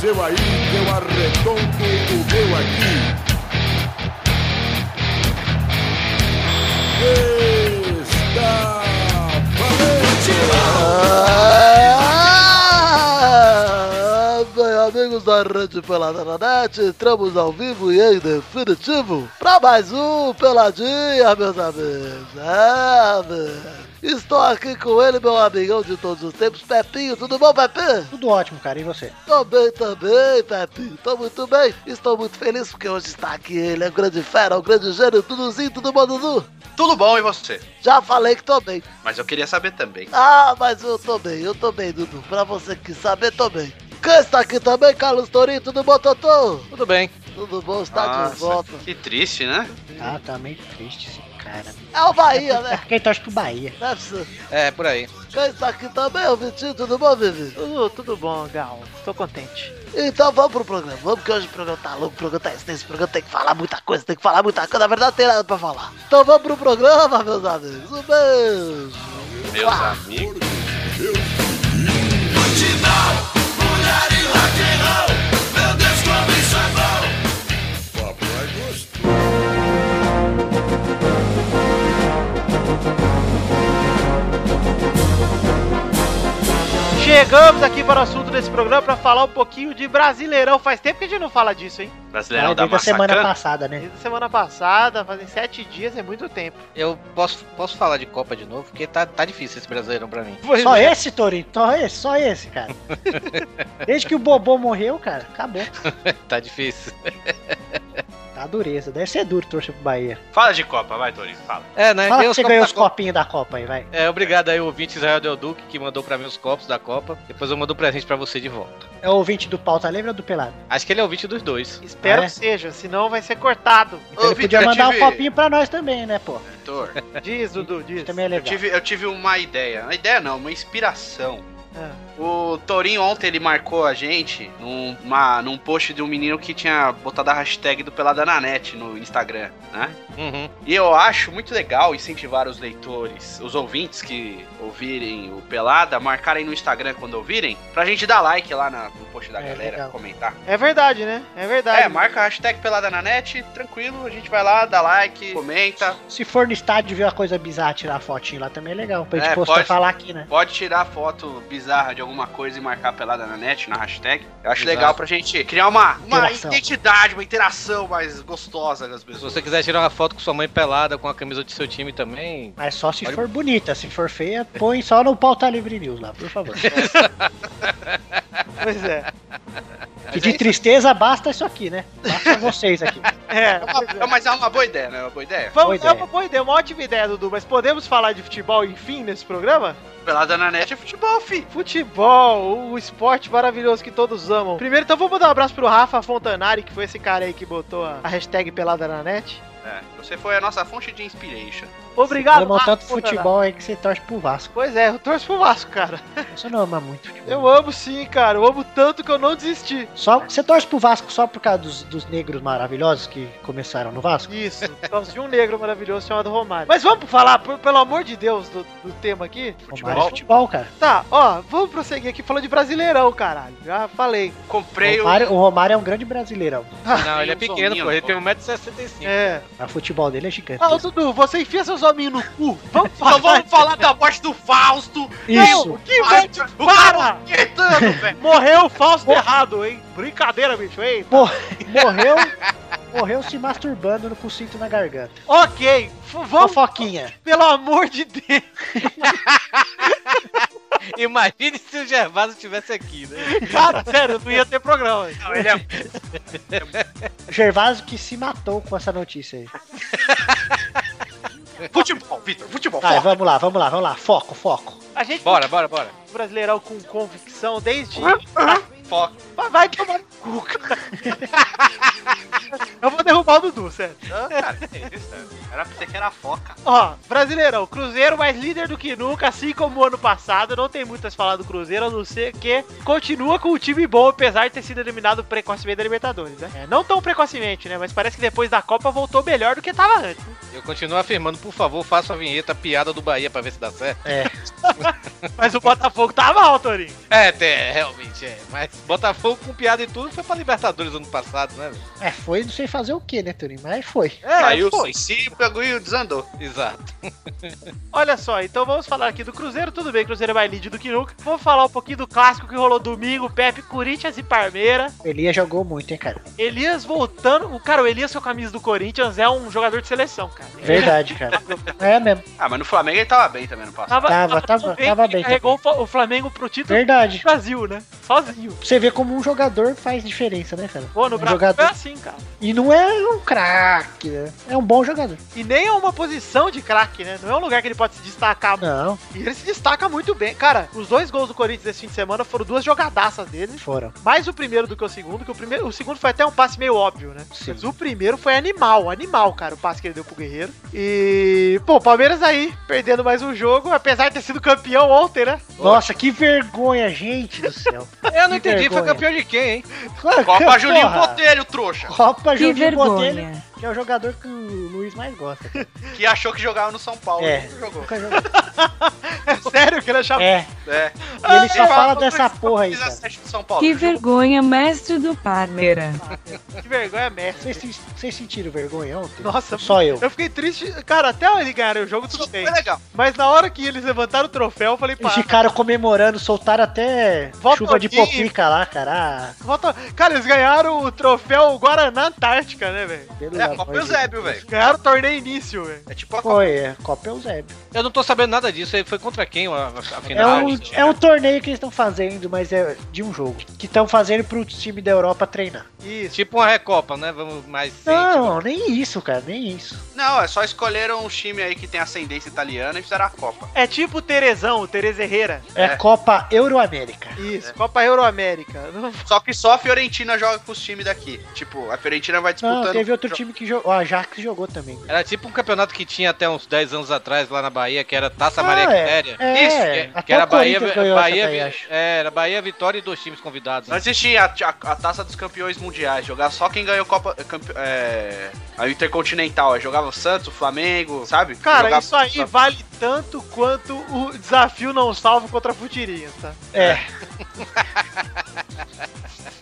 seu aí, eu arredondo o meu aqui. Está Ah, amigos da Rede Pelada na Net, entramos ao vivo e em definitivo para mais um Peladinha, meus amigos. É, meu. Estou aqui com ele, meu amigão de todos os tempos, Pepinho. Tudo bom, Pepinho? Tudo ótimo, cara. E você? Tô bem também, Pepinho. Tô muito bem. Estou muito feliz porque hoje está aqui ele, é um grande fera, um grande gênio. Duduzinho, tudo bom, Dudu? Tudo bom e você? Já falei que tô bem. Mas eu queria saber também. Ah, mas eu tô bem, eu tô bem, Dudu. Pra você que saber, tô bem. Quem está aqui também, Carlos Torinho? Tudo bom, Totô? Tudo bem. Tudo bom, está de Nossa, volta. Que triste, né? Ah, tá meio triste esse cara. É o Bahia, né? Quem torce pro Bahia? Deve ser. É, por aí. Quem está aqui também, o Vitinho? Tudo bom, Vivi? Tudo, tudo bom, Gal. Estou contente. Então vamos pro programa. Vamos que hoje o programa tá louco, o programa tá extenso, o programa tem que falar muita coisa, tem que falar muita coisa. Na verdade, tem nada pra falar. Então vamos pro programa, meus amigos. Um beijo. Meus amigos. Papo Chegamos aqui para o assunto desse programa para falar um pouquinho de Brasileirão. Faz tempo que a gente não fala disso, hein? Brasileirão Ah, da semana passada, né? Desde a semana passada, fazem sete dias, é muito tempo. Eu posso, posso falar de Copa de novo, porque tá, tá difícil esse brasileirão pra mim. Pois Só é. esse, Torinho? Só esse, só esse, cara. Desde que o Bobô morreu, cara, acabou. tá difícil. Tá dureza. Deve ser duro torcer pro Bahia. Fala de Copa, vai, Torinho, fala. É, né? Fala que os você ganhou os Copa. copinhos da Copa aí, vai. É, obrigado aí, o ouvinte Israel Del Duque, que mandou pra mim os copos da Copa. Depois eu mando o presente pra você de volta. É o ouvinte do pauta livre ou do pelado? Acho que ele é ouvinte dos dois. Espero Ah, é? que seja, senão vai ser cortado. Então ele podia eu mandar tive- um copinho pra nós também, né, pô? Vitor, Diz, Dudu, diz. Também é eu legal. tive, eu tive uma ideia. Uma ideia não, uma inspiração. Ah, O Torinho ontem ele marcou a gente num, uma- num post de um menino que tinha botado a hashtag do Pelada na Net no Instagram, né? Uhum. E eu acho muito legal incentivar os leitores, os ouvintes que ouvirem o Pelada, marcarem no Instagram quando ouvirem, pra gente dar like lá na- no post da É, galera, legal. comentar. É verdade, né? É verdade. É, marca a hashtag Pelada na Net, tranquilo, a gente vai lá, dá like, comenta. Se for no estádio ver uma coisa bizarra, tirar a fotinho lá também é legal. Pra gente É, postar pode. falar aqui, né? Pode tirar foto bizarra de alguma coisa e marcar Pelada na Net, na hashtag. Eu acho Exato. legal pra gente criar uma, uma identidade, uma interação mais gostosa das Se pessoas. você quiser tirar uma foto com sua mãe pelada com a camisa do seu time também. Mas só se Pode- for bonita. Se for feia, põe só no pauta livre news lá, por favor. Pois é. Que de tristeza basta isso aqui, né? Basta vocês aqui. É, É uma- mas é uma boa ideia, né? É uma boa ideia. Vamos, Boa é ideia. uma boa ideia, uma ótima ideia, Dudu. Mas podemos falar de futebol, enfim, nesse programa? Pelada na Net é futebol, fi. Futebol, o esporte maravilhoso que todos amam. Primeiro, então, vamos dar um abraço pro Rafa Fontanari, que foi esse cara aí que botou a, a hashtag pelada na net. É, você foi a nossa fonte de inspiration. Obrigado, Amou Rafa tanto Fontanari. futebol aí que você torce pro Vasco. Pois é, eu torço pro Vasco, cara. Você não ama muito futebol. Eu amo sim, cara. Eu amo tanto que eu não desisti. Só, você torce pro Vasco só por causa dos, dos negros maravilhosos que começaram no Vasco? Isso, por causa de um negro maravilhoso chamado Romário. Mas vamos falar, por- pelo amor de Deus, do, do tema aqui? Romário é futebol, cara. Tá, ó, vamos prosseguir aqui falando de Brasileirão, caralho. Já falei. Comprei O o. Romário, o Romário é um grande brasileirão. Não, ele é pequeno, pô. Ele tem 1,65m. É. Mas o futebol dele é gigante. Ah, ô Dudu, você enfia seus hominhos no cu. Vamos Só vamos falar da morte do Fausto. Isso. Não, que morte, o para! gritando, velho. Morreu o Fausto errado, hein? Brincadeira, bicho, hein? Mor- morreu, morreu se masturbando no cinto na garganta. Ok, vamos, Fofoquinha. pelo amor de Deus. Imagine se o Gervásio estivesse aqui, né? Cara, sério, não ia ter programa. Não, ele é Gervásio que se matou com essa notícia aí. futebol, Vitor, futebol. Vai, foca. vamos lá, vamos lá, vamos lá. Foco, foco. A gente Bora, bora, bora. o Brasileirão com convicção desde. Foca. Vai, vai tomar no cu, cara. Eu vou derrubar o Dudu, sério. Cara, que isso, cara? Era pra você que era foca. Ó, Brasileirão, Cruzeiro mais líder do que nunca, assim como o ano passado. Não tem muito a se falar do Cruzeiro, a não ser que continua com o time bom, apesar de ter sido eliminado precocemente da Libertadores, né? É, não tão precocemente, né? Mas parece que depois da Copa voltou melhor do que tava antes. né? Eu continuo afirmando, por favor, faça a vinheta piada do Bahia pra ver se dá certo. É. Mas o Botafogo tá mal, Torinho. É, tem, realmente é. Mas Botafogo com piada e tudo foi pra Libertadores ano passado, né? velho? É, foi não sei fazer o que, né, Turinho? Mas foi. É, Saiu foi. se o bagulho desandou. Exato. Olha só, então vamos falar aqui do Cruzeiro. Tudo bem, Cruzeiro é mais líder do que nunca. Vamos falar um pouquinho do clássico que rolou domingo: Pepe, Corinthians e Parmeira. Elias jogou muito, hein, cara? Elias voltando. O cara, o Elias com a camisa do Corinthians é um jogador de seleção, cara. Verdade, cara. É mesmo. Ah, mas no Flamengo ele tava bem também no passado. Tava, Tava, tava- bem, tava ele bem Carregou o Fa- o Flamengo pro título Verdade. do Brasil, né? Sozinho. Você vê como um jogador faz diferença, né, cara? Pô, no um Brasil jogador... é assim, cara. E não é um craque, né? É um bom jogador. E nem é uma posição de craque, né? Não é um lugar que ele pode se destacar. Não, E ele se destaca muito bem. Cara, os dois gols do Corinthians desse fim de semana foram duas jogadaças dele. foram. Mais o primeiro do que o segundo, que o primeiro, o segundo foi até um passe meio óbvio, né? Sim. Mas o primeiro foi animal, animal, cara, o passe que ele deu pro Guerreiro. E, pô, o Palmeiras aí, perdendo mais um jogo, apesar de ter sido campeão ontem, né? Nossa, que vergonha, gente do céu. Eu não Que entendi, foi vergonha. campeão de quem, hein? Copa Julinho Porra. Botelho, trouxa. Copa Que Julinho Botelho, vergonha. Que é o jogador que o Luiz mais gosta. Que achou que jogava no São Paulo. É. Não jogou. Nunca jogou. É sério que ele achava. É, É. e ele só Ah, fala não, dessa porra aí, Paulo. Que vergonha, mestre do Parmeira. Que vergonha, mestre. Vocês, vocês sentiram vergonha ontem? Nossa, Só eu. Eu fiquei triste. Cara, até ele ganhar o jogo, tudo bem. Foi legal. Mas na hora que eles levantaram o troféu, eu falei, pá. Eles ficaram comemorando, soltaram até Volta chuva de popica lá, cara. Volta... Cara, eles ganharam o troféu Guaraná Antártica, né, velho? pelo É, Copa de Eusébio, velho. Ganharam o torneio início, velho. É tipo a Copa. Foi, é, Copa Eusébio. Eu não tô sabendo nada disso. Foi contra quem a, a É final? um, é um torneio que eles estão fazendo, mas é de um jogo. Que estão fazendo pro time da Europa treinar. Isso. Tipo uma Recopa, né? Vamos mais. Não, nem isso, cara, nem isso. Não, é só escolheram um time aí que tem ascendência italiana e fizeram a Copa. É tipo o Terezão, o Tereza Herrera. É, É. Copa Euroamérica. Isso, Copa Euroamérica. Não- Só que só a Fiorentina joga com os times daqui. Tipo, a Fiorentina vai disputando. Não, teve outro time que jogou. O Ajax jogou também. Era tipo um campeonato que tinha até uns 10 anos atrás lá na Bahia, que era Taça Ah, Maria é. Quitéria. É, Isso, que, que o era Bahia, Bahia, acho. é, era Bahia, Vitória e dois times convidados. Não existia a, a- a taça dos campeões mundiais, jogar só quem ganhou Copa. campe- é, a Intercontinental. Aí jogava o Santos, o Flamengo, sabe? Cara, Jogava- isso aí vale tanto quanto o desafio não salvo contra a Futirinhas, tá? É.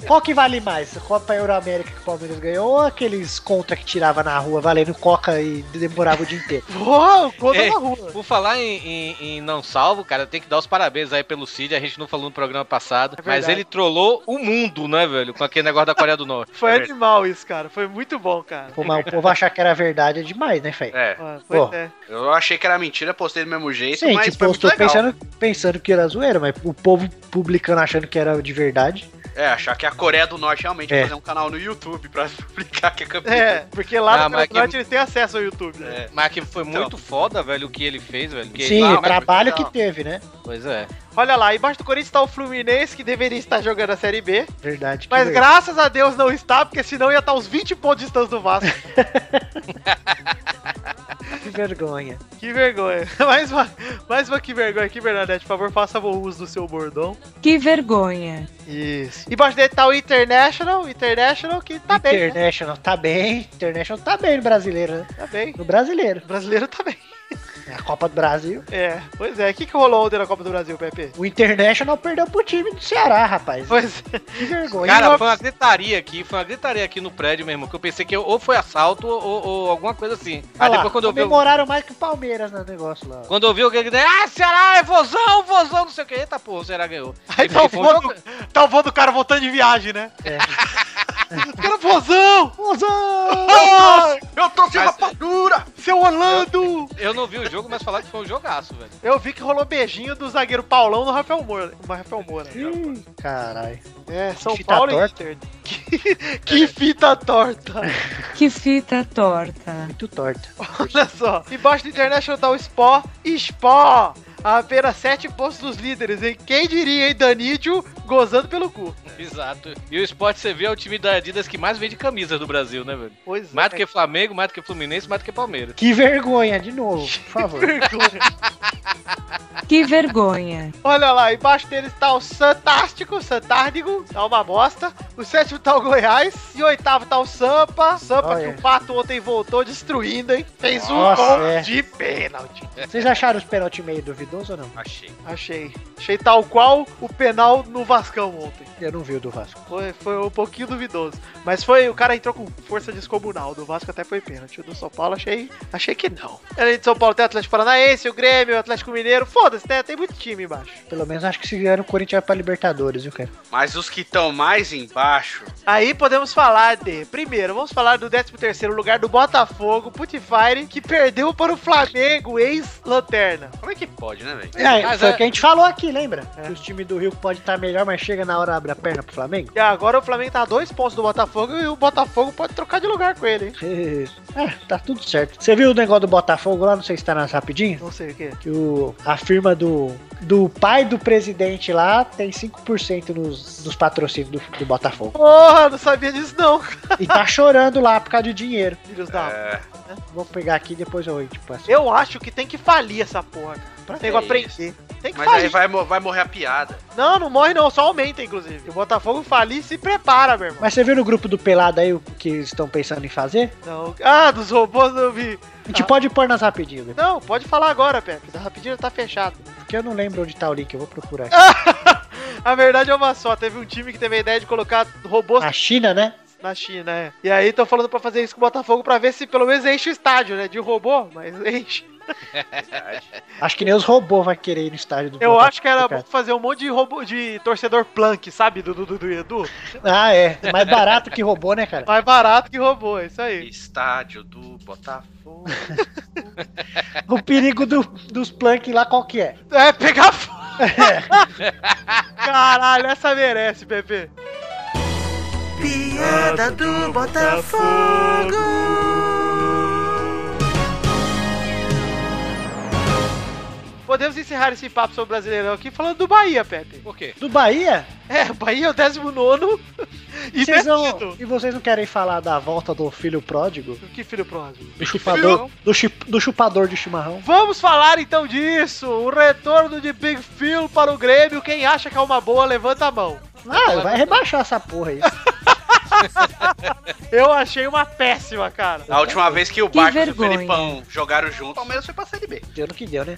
Qual que vale mais? A Copa Euroamérica que o Palmeiras ganhou ou aqueles contra que tirava na rua valendo coca e demorava o dia inteiro? Porra, conta É. na rua. Por falar em, em- em não salvo, cara, tem que dar os parabéns aí pelo Cid, a gente não falou no programa passado, É mas ele trollou o mundo, né, velho, com aquele negócio da Coreia do Norte. Foi animal isso, cara. Foi muito bom, cara. Pô, mas o povo achar que era verdade é demais, né, Fê? É, Ah, pois Pô. é. eu achei que era mentira, postei do mesmo jeito, Sim, mas tipo, foi eu muito estou legal. pensando, pensando que era zoeira, mas o povo publicando achando que era de verdade. É, achar que a Coreia do Norte realmente É. vai fazer um canal no YouTube pra publicar que é campeão. É, porque lá Ah, no mas Campeonato que- eles têm acesso ao YouTube, né? É. Mas que foi Então. muito foda, velho, o que ele fez, velho. que- Sim, Ah, o trabalho legal. que teve, né? Pois é. Olha lá, embaixo do Corinthians tá o Fluminense, que deveria estar jogando a Série B. Verdade. que Mas verdade. graças a Deus não está, porque senão ia estar uns 20 pontos de distância do Vasco. Que vergonha. que vergonha. Mais uma, mais uma que vergonha aqui, Bernadette. Por favor, faça bom uso do seu bordão. Que vergonha. Isso. Embaixo dele tá o International, International que tá bem, né? International tá bem. International tá bem no brasileiro, né? Tá bem. No brasileiro. O brasileiro tá bem. É a Copa do Brasil. É, pois é. O que, que rolou ontem na Copa do Brasil, Pepe? O International perdeu pro time do Ceará, rapaz. Pois é. Que vergonha. Cara, foi uma gritaria aqui, foi uma gritaria aqui no prédio mesmo, que eu pensei que ou foi assalto ou, ou alguma coisa assim. Aí Olha lá, depois quando eu vi. comemoraram mais que o Palmeiras no negócio lá. Quando eu vi o que ele ah, Ceará é vozão, vozão, não sei o que. Eita porra, o Ceará ganhou. Aí tá o, jogo- do, tá o vô do cara voltando de viagem, né? É. O cara, vozão! Mozão! Eu trouxe Mas- rapadura! Seu Orlando! Eu não vi o jogo, mas falaram que foi um jogaço, velho. Eu vi que rolou beijinho do zagueiro Paulão no Rafael Moura. No Rafael Moura. Caralho. É, São Fita Paulo torta. e Inter. Que, que fita torta. Que fita torta. Muito torta. Olha só. Embaixo do International tá o Spó. Spó! A apenas 7 pontos dos líderes, hein? Quem diria, hein? Danídio gozando pelo cu. Exato. E o Sport CV é o time da Adidas que mais vende camisas do Brasil, né, velho? Pois Mais do que Flamengo, mais do que Fluminense, mais do que Palmeiras. Que vergonha, de novo, por favor. vergonha. Que vergonha. Olha lá, embaixo deles tá o Santástico, Santárdigo, tá uma bosta. O sétimo tá o Goiás. E o oitavo tá o Sampa. Sampa Olha. que o Pato ontem voltou destruindo, hein? Fez um Nossa, gol é. de pênalti. Vocês acharam os pênaltis meio duvidosos ou não? Achei. Achei. Achei tal qual o penal no Vascão ontem. Eu não vi o do Vasco. Foi, foi um pouquinho duvidoso. Mas foi, o cara entrou com força descomunal. Do Vasco até foi pênalti. O do São Paulo achei, achei que não. Além de São Paulo tem o Atlético Paranaense, o Grêmio, o Atlético Mineiro. Foda-se, né? Tem muito time embaixo. Pelo menos acho que se ganhar o Corinthians vai pra Libertadores, viu, cara? Mas os que estão mais embaixo. Aí podemos falar de. Primeiro, vamos falar do 13 lugar do Botafogo, Putifire, que perdeu para o Flamengo, ex-lanterna. Como é que pode, né, velho? É, Mas foi é- o que a gente falou aqui, lembra? Que os times do Rio podem estar melhor, mas chega na hora abre a perna pro Flamengo. E agora o Flamengo tá a dois pontos do Botafogo e o Botafogo pode trocar de lugar com ele, hein? É, tá tudo certo. Você viu o negócio do Botafogo lá? Não sei se tá nas rapidinho. Não sei o que. Que o, a firma do, do pai do presidente lá tem 5% nos, nos patrocínios do, do Botafogo. Porra, não sabia disso não. E tá chorando lá por causa de dinheiro. Filhos da. É, Vou pegar aqui e depois eu tipo assim. Eu acho que tem que falir essa porra, cara. Pra Que nego aprender. Tem que mas aí falir. vai, mo- vai morrer a piada. Não, não morre não, só aumenta, inclusive. O Botafogo falir, se prepara, meu irmão. Mas você viu no grupo do Pelado aí o que eles estão pensando em fazer? Não. Ah, dos robôs eu vi. A gente pode pôr nas rapidinho, né? Não, pode falar agora, Pepe. Da rapidinho tá fechado. porque eu não lembro onde tá o link, eu vou procurar. aqui. A verdade é uma só. Teve um time que teve a ideia de colocar robôs A China, né? Na China, é. E aí estão falando pra fazer isso com o Botafogo pra ver se pelo menos enche o estádio, né? De robô, mas enche. Acho que nem os robôs vai querer ir no estádio do Eu Botafogo, acho que era cara. bom fazer um monte de robô de torcedor plank, sabe? Do, do, do, do Edu. Ah, é. É mais barato que robô, né, cara? Mais barato que robô, é isso aí. Estádio do Botafogo. O perigo do- dos plank lá qual que é? É, pegar fogo. Caralho, essa merece, Pepe. Piada do Podemos encerrar esse papo sobre o Brasileirão aqui falando do Bahia, Pepe. Por quê? Do Bahia? É, o Bahia é o 19 e Vocês não, e vocês não querem falar da volta do filho pródigo? Que filho próximo. Do chupador, do, chip- do chupador de chimarrão? Vamos falar então disso. O retorno de Big Phil para o Grêmio. Quem acha que é uma boa, levanta a mão. Ah, vai rebaixar essa porra aí. Eu achei uma péssima, cara. A última vez que o Barcos e o. Felipão jogaram junto, o Palmeiras foi pra Série B. Deu no que deu, né?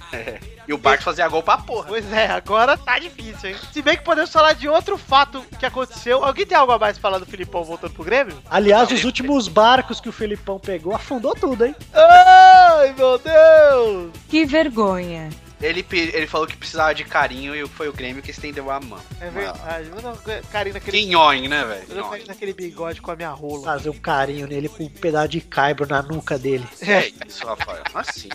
E o Barcos fazia gol pra porra. Pois é, agora tá difícil, hein? Se bem que podemos falar de outro fato que aconteceu. Alguém tem algo a mais pra falar do Filipão voltando pro Grêmio? Aliás, os últimos barcos que o Felipão pegou afundou tudo, hein? Ai, meu Deus! Que vergonha. Ele, ele falou que precisava de carinho e foi o Grêmio que estendeu a mão. É verdade. Eu não carinho naquele, Que nhóing, né, velho? eu não Nhóing. carinho naquele bigode com a minha rola. Fazer um carinho nele com um pedaço de caibro na nuca dele. É isso, Rafael. Assim.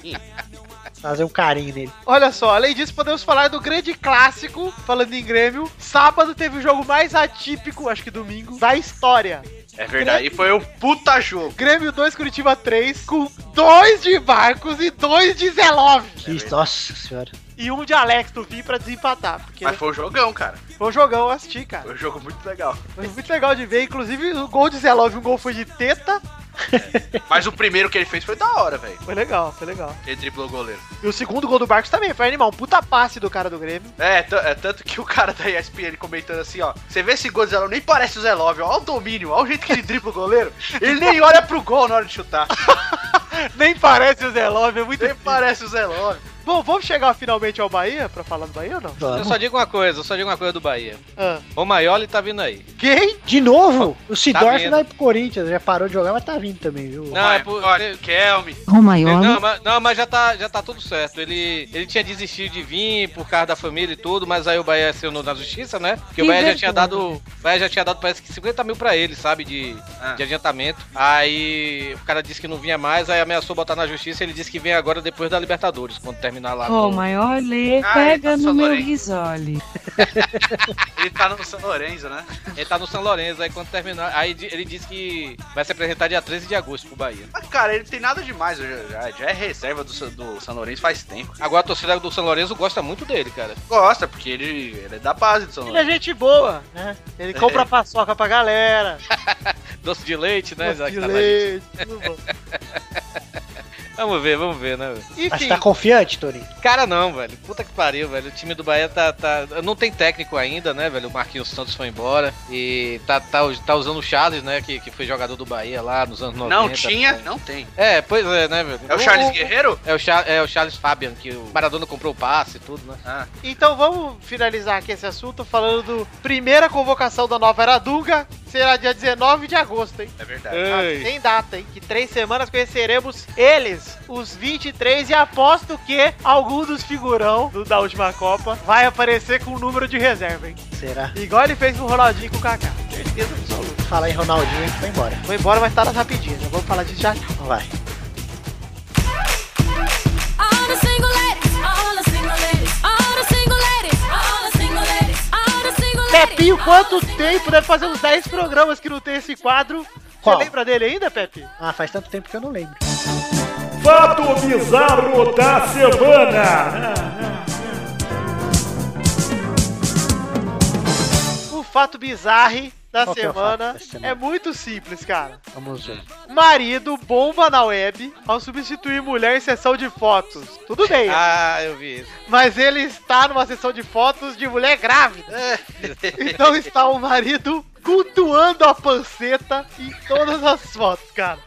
Fazer um carinho nele. Olha só, além disso, podemos falar do grande clássico, falando em Grêmio. Sábado teve o jogo mais atípico, acho que domingo, da história. É verdade. E foi um puta jogo. Grêmio 2, Curitiba 3, com dois de Marcos e dois de Zelov. Que, nossa senhora. E um de Alex do fim pra desempatar. Porque Mas foi um jogão, cara. foi um jogão, eu assisti, cara. Foi um jogo muito legal. Foi muito legal de ver. Inclusive, o gol de Zelov, um gol foi de teta. Mas o primeiro que ele fez foi da hora, velho. Foi legal, foi legal. Ele driblou o goleiro. E o segundo gol do Barcos também foi animal. Um puta passe do cara do Grêmio. É, é tanto que o cara da ESPN comentando assim, ó. Você vê esse gol do Zelov, nem parece o Zelov, ó. Olha o domínio, olha o jeito que ele dribla o goleiro. Ele nem olha pro gol na hora de chutar. Nem parece o Zelov, é muito Nem difícil. parece o Zelov. Bom, vamos chegar finalmente ao Bahia pra falar do Bahia ou não? Eu Vamos. só digo uma coisa, eu só digo uma coisa do Bahia. Ah. O Maioli tá vindo aí. Quem? De novo, o Sidorf vindo. vai pro Corinthians. Já parou de jogar, mas tá vindo também, viu? Não, é por- Kelme. Romaioli. Não, mas, não, mas já tá, já tá tudo certo. Ele, ele tinha desistido de vir por causa da família e tudo, mas aí o Bahia acionou na justiça, né? Porque o Bahia já tinha dado. O Bahia já tinha dado parece que 50 mil pra ele, sabe? De, Ah. de adiantamento. Aí o cara disse que não vinha mais, aí ameaçou botar na justiça ele disse que vem agora depois da Libertadores, quando terminar terminar lá Ô, no... maior lê, Ah, pega ele tá no meu sonolento. risole. Ele tá no São Lourenço, né? Ele tá no São Lourenço, aí quando terminar. Aí ele disse que vai se apresentar dia 13 de agosto pro Bahia. Mas, cara, ele tem nada demais. Já, já- já é reserva do, do São Lourenço faz tempo. Agora a torcida do São Lourenço gosta muito dele, cara. Gosta, porque ele, ele é da base do São Ele é Lourenço. gente boa, né? Ele compra É. paçoca pra galera. Doce de leite, né? doce já de tá leite, tudo bom. Vamos ver, vamos ver, né? velho? Mas Enfim, tá confiante, Torinho? Cara, não, velho. Puta que pariu, velho. O time do Bahia tá, tá. Não tem técnico ainda, né, velho? O Marquinhos Santos foi embora. E tá, tá, tá usando o Charles, né? Que, que foi jogador do Bahia lá nos anos 90. Não tinha, não tem. É, pois é, né, velho? É o Charles Guerreiro? É o, Char- é o Charles Fabian, que o Maradona comprou o passe e tudo, né? Ah, então vamos finalizar aqui esse assunto falando do primeira convocação da nova era Dunga. Será dia 19 de agosto, hein? é verdade. Ah, Tem data, hein? Que três semanas conheceremos eles, os 23, e aposto que algum dos figurão do- da última Copa vai aparecer com o número de reserva, hein? Será? Igual ele fez com o Ronaldinho e com o Kaká. Certeza absoluta. Fala em Ronaldinho e foi embora. Foi embora, mas tá nas rapidinhas. Já vamos falar disso já. Vai. All the single ladies, all the single ladies, all the single ladies, Pepinho, quanto tempo? Deve fazer uns 10 programas que não tem esse quadro. Qual? Você lembra dele ainda, Pepe? Ah, faz tanto tempo que eu não lembro. Fato bizarro da semana. O fato bizarre da é semana é muito simples, cara. Vamos ver. Marido bomba na web ao substituir mulher em sessão de fotos. Tudo bem, Ah, eu vi isso. mas ele está numa sessão de fotos de mulher grávida. Então está o marido cultuando a panceta em todas as fotos, cara.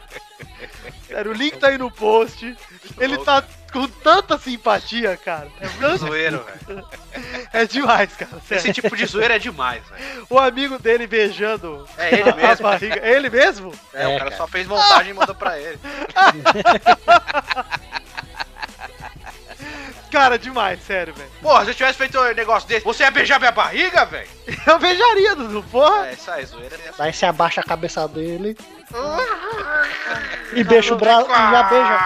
Sério, o link tá aí no post. Ele tá com tanta simpatia, cara. É, tanto- Zoeiro, velho. é demais, cara. Sério. Esse tipo de zoeira é demais, velho. O amigo dele beijando É ele a mesmo. barriga. É ele mesmo? É, o cara só fez montagem e mandou pra ele. Cara, demais, sério, velho. Porra, se eu tivesse feito um negócio desse, você ia beijar minha barriga, velho? Eu beijaria, Dudu, porra. É, isso aí, zoeira. é Daí você abaixa a cabeça dele. E beija o braço. E já beija.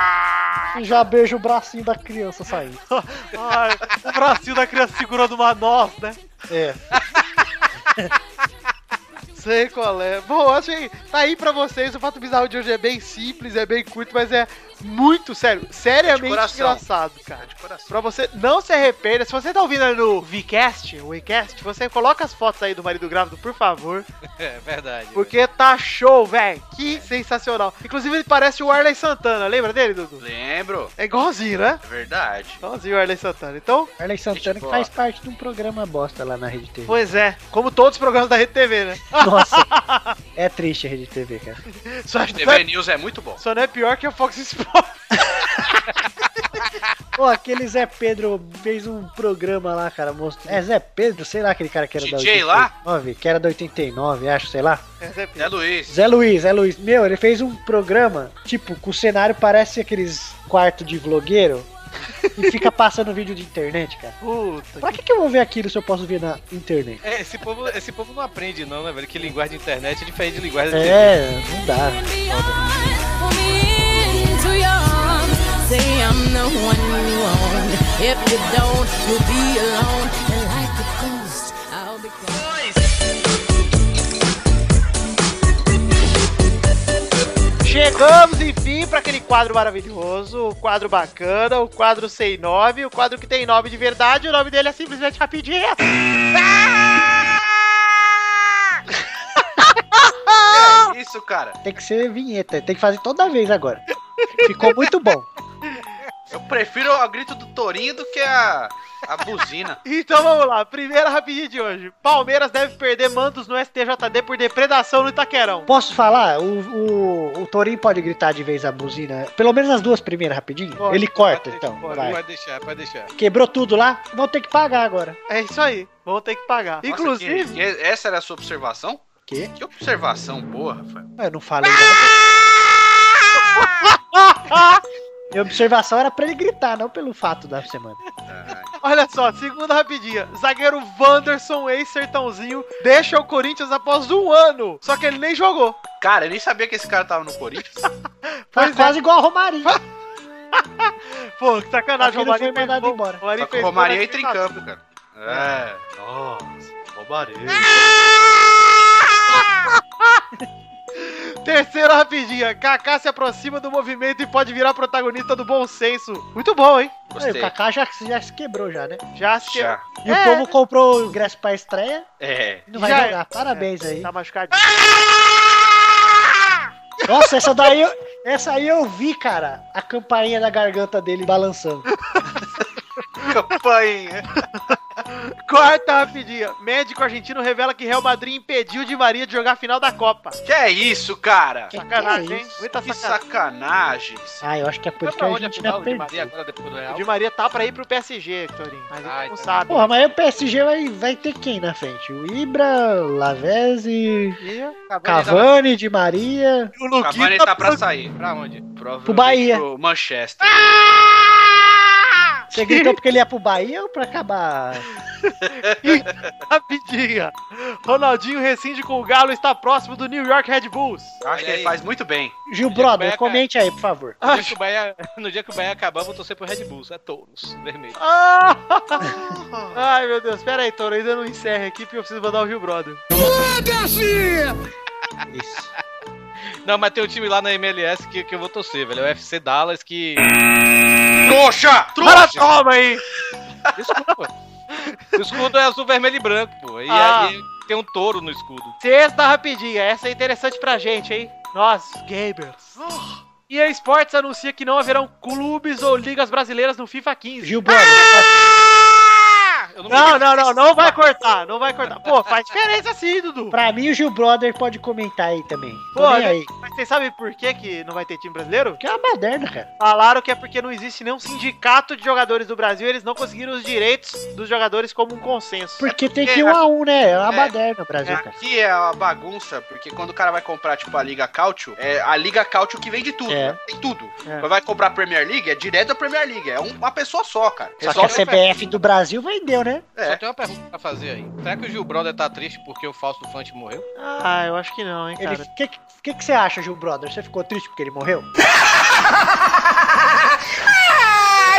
E já beija o bracinho da criança saindo. Ai, o bracinho da criança segurando uma noz, né? É. Sei qual é. Bom, acho que tá aí pra vocês. O fato bizarro de hoje é bem simples, é bem curto, mas é muito sério. Seriamente coração. engraçado, cara. É de coração. Pra você não se arrependa, se você tá ouvindo aí no Vcast, o Wecast, você coloca as fotos aí do marido grávido, por favor. É verdade. Porque tá show, velho. Que sensacional. Inclusive, ele parece o Arley Santana. Lembra dele, Dudu? Lembro. É igualzinho, né? É verdade. Igualzinho o Arley Santana. Então, Arley Santana que faz parte de um programa bosta lá na Rede TV. pois é. Como todos os programas da Rede TV, né? Nossa. é triste a Rede TV, cara. Só, só, TV News é muito bom. só não é pior que a Fox Sports. Pô, aquele Zé Pedro fez um programa lá, cara, mostrou. É Zé Pedro, sei lá, aquele cara que era da DJ lá? 89, que era da 89, acho, sei lá. É Luiz. Zé Luiz, Zé Luiz. Meu, ele fez um programa, tipo, com o cenário parece aqueles quartos de vlogueiro e fica passando vídeo de internet, cara. Puta. Pra que, que eu vou ver aquilo se eu posso ver na internet? É, esse povo, esse povo não aprende, não, né, velho? Que linguagem de internet é diferente de linguagem de TV. É, não dá. And your arms. Say I'm the one you want. If you don't, you'll be alone. And like a ghost, I'll be gone. Chegamos, enfim, pra aquele quadro maravilhoso, o quadro bacana, o quadro sem nome, o quadro que tem nome de verdade, o nome dele é simplesmente rapidinho. Que é isso, cara? Tem que ser vinheta, tem que fazer toda vez agora. Ficou muito bom. Eu prefiro o grito do Torinho do que a, a buzina. Então vamos lá, primeira rapidinha de hoje. Palmeiras deve perder mandos no STJD por depredação no Itaquerão. Posso falar? O, o, o Torinho pode gritar de vez a buzina. Pelo menos as duas primeiras, rapidinho. Pode, Ele corta, Pode então. pode, vai. pode deixar, pode deixar. Quebrou tudo lá? Vão ter que pagar agora. É isso aí, vão ter que pagar. Nossa, Inclusive, que- que- essa era a sua observação? Quê? Que observação boa, Rafael. Eu não falei nada. Minha observação era pra ele gritar, não pelo fato da semana. Olha só, segunda rapidinha. Zagueiro Wanderson, ex-sertãozinho, deixa o Corinthians após um ano. Só que ele nem jogou. Cara, eu nem sabia que esse cara tava no Corinthians. Faz Pois é. quase igual a Romarinho. Pô, que sacanagem, Aqui não foi mandado fez- embora. o Marinho Só o gol entra em campo, cara. É. Nossa, roubarei. Terceira rapidinha. Kaká se aproxima do movimento e pode virar protagonista do bom senso. Muito bom, hein? Aí, Gostei. o Kaká já, já se quebrou já, né? Já se Já. E É. o povo comprou o ingresso pra estreia, É. não vai Já é. jogar. Parabéns aí. tá machucado. Nossa, essa daí, eu- essa aí eu vi, cara, a campainha da garganta dele balançando. Campanha. Quarta rapidinha. Médico argentino revela que Real Madrid impediu Di Maria de jogar a final da Copa. Que é isso, cara? Que Sacanagem, que é hein? isso? Muita Que sacanagem. Ah, eu acho que é por isso que a Argentina final do Di Maria perdeu. agora depois do O Real? Di Maria tá pra ir pro PSG, Torinho. Mas ele Ah, não então. sabe. Porra, mas aí o PSG vai, vai ter quem na frente? O Ibra, o Lavezzi, E Cavani, Di Maria. o O Cavani tá pra sair. Pra onde? Pro Bahia. Pro Manchester. Você gritou porque ele ia pro Bahia ou pra acabar? Rapidinha. Ronaldinho rescinde com o Galo e está próximo do New York Red Bulls. Acho Olha que ele aí. faz muito bem. Gil Dia que o Brother, Bahia comente aí, por favor. No dia, que o Bahia, no dia que o Bahia acabar, eu vou torcer pro Red Bull. É touros, vermelho. Ah! Ai, meu Deus. Pera aí, Toro. Ainda não encerra aqui porque eu preciso mandar o Gil Brother. Isso. Não, mas tem um time lá na MLS que, que eu vou torcer, velho. É o FC Dallas que. Trouxa! Para, toma aí. Desculpa. o escudo é azul, vermelho e branco, pô. E Ah. aí tem um touro no escudo. Sexta rapidinha. Essa é interessante pra gente, hein? Nós, gamers. E a Sports anuncia que não haverão clubes ou ligas brasileiras no FIFA 15. Gil Brother, Eu não, Não, não, não, não vai cortar, não vai cortar. Pô, faz diferença sim, Dudu. pra mim o Gil Brother pode comentar aí também. Pô, né? aí. Mas vocês sabem por que, que não vai ter time brasileiro? Que é uma baderna, cara. Falaram que é porque não existe nenhum sindicato de jogadores do Brasil, eles não conseguiram os direitos dos jogadores como um consenso. Porque tem que ir um a um, né? É uma É. baderna o Brasil, cara. Aqui é uma bagunça, porque quando o cara vai comprar, tipo, a Liga Cautio, é a Liga Cautio que vende tudo, É. né? Tem tudo. É. Quando vai comprar a Premier League, é direto da Premier League. É um- uma pessoa só, cara. Só que a Resolve CBF do Brasil vendeu, né? É. Só tem uma pergunta pra fazer aí. Será que o Gil Brother tá triste porque o Fausto Fante morreu? Ah, eu acho que não, hein, Ele, cara. que, que, que você acha, Gil Brother? Você ficou triste porque ele morreu?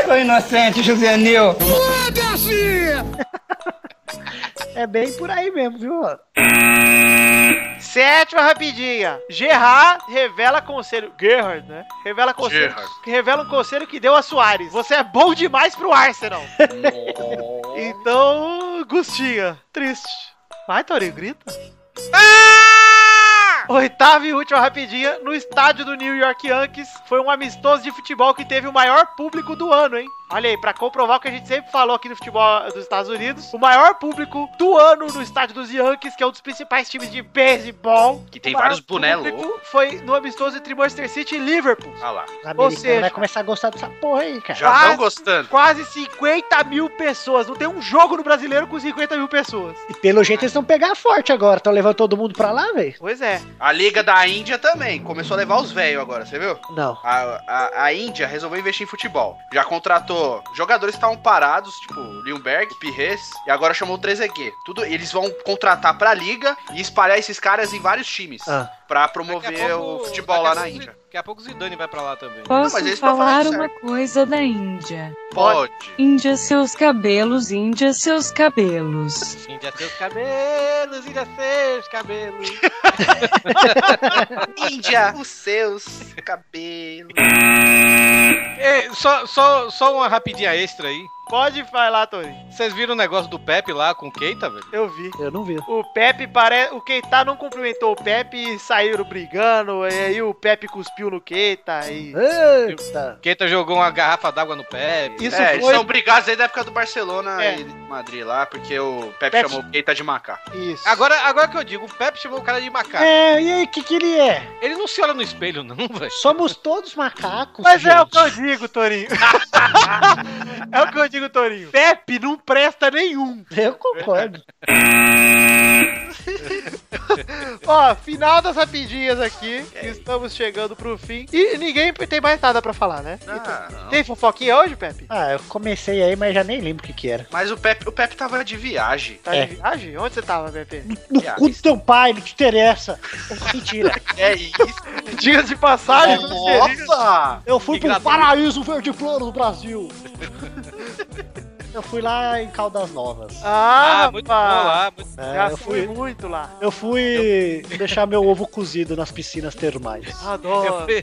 Sou inocente, Juvenil. É bem por aí mesmo, viu? Sétima rapidinha. Gerard revela conselho. Gerrard, né? Revela conselho. Gerrard. Revela um conselho que deu a Soares. Você é bom demais pro Arsenal. então, Gustinha, triste. Vai, Torinho, grita. Oitava e última rapidinha, no estádio do New York Yankees, foi um amistoso de futebol que teve o maior público do ano, hein? Olha aí, pra comprovar o que a gente sempre falou aqui no futebol dos Estados Unidos, o maior público do ano no estádio dos Yankees, que é um dos principais times de beisebol. Que tem vários boné público loucos. Foi no amistoso entre Manchester City e Liverpool. Olha lá. O americano seja- vai começar a gostar dessa porra aí, cara. Já estão gostando. Quase 50 mil pessoas. Não tem um jogo no brasileiro com 50 mil pessoas. E pelo jeito eles vão pegar forte agora. Estão levando todo mundo pra lá, velho? Pois é. A Liga da Índia também. Começou a levar os velhos agora, você viu? Não. A, a, a Índia resolveu investir em futebol. Já contratou jogadores que estavam parados, tipo Lindbergh, Pires, e agora chamou o 3EG. Tudo, eles vão contratar pra liga e espalhar esses caras em vários times. Ah. Pra promover pouco- o futebol lá na Índia. Daqui a pouco o Zidane vai pra lá também. Posso falar uma coisa da Índia? Pode. Índia seus cabelos, Índia seus cabelos. Índia seus cabelos, Índia seus cabelos. Índia, os seus cabelos. Ei, só, só, só uma rapidinha extra aí. Pode falar, Torinho. Vocês viram o negócio do Pepe lá com o Keita, velho? Eu vi. Eu não vi. O Pepe parece. O Keita não cumprimentou o Pepe e saíram brigando. E aí o Pepe cuspiu no Keita. E... Eita. Keita jogou uma garrafa d'água no Pepe. Isso é, eles foi. são brigados aí da época do Barcelona É. e Madrid lá, porque o Pepe, Pepe- chamou o Keita de macaco. Isso. Agora, agora que eu digo, o Pepe chamou o cara de macaco. É, e aí, o que, que ele é? Ele não se olha no espelho, não, velho. Somos todos macacos. Mas é o gente. que eu digo, Torinho. é o que eu digo, Torinho. Pepe não presta nenhum. Eu concordo. Ó, final das rapidinhas aqui. Estamos chegando pro fim. E ninguém tem mais nada pra falar, né? Ah, não. Tem fofoquinha hoje, Pepe? Ah, eu comecei aí, mas já nem lembro o que que era. Mas o Pepe, o Pepe tava de viagem. Tá É. de viagem? Onde você tava, Pepe? No Que cu do teu pai, não te interessa. Mentira. É isso. Dias de passagem? Nossa! Eu fui pro paraíso verde plano do Brasil. Eu fui lá em Caldas Novas. Ah, Ah, muito bom lá. Muito... É, Já eu fui muito lá. eu fui deixar meu ovo cozido nas piscinas termais. Eu Adoro. fui,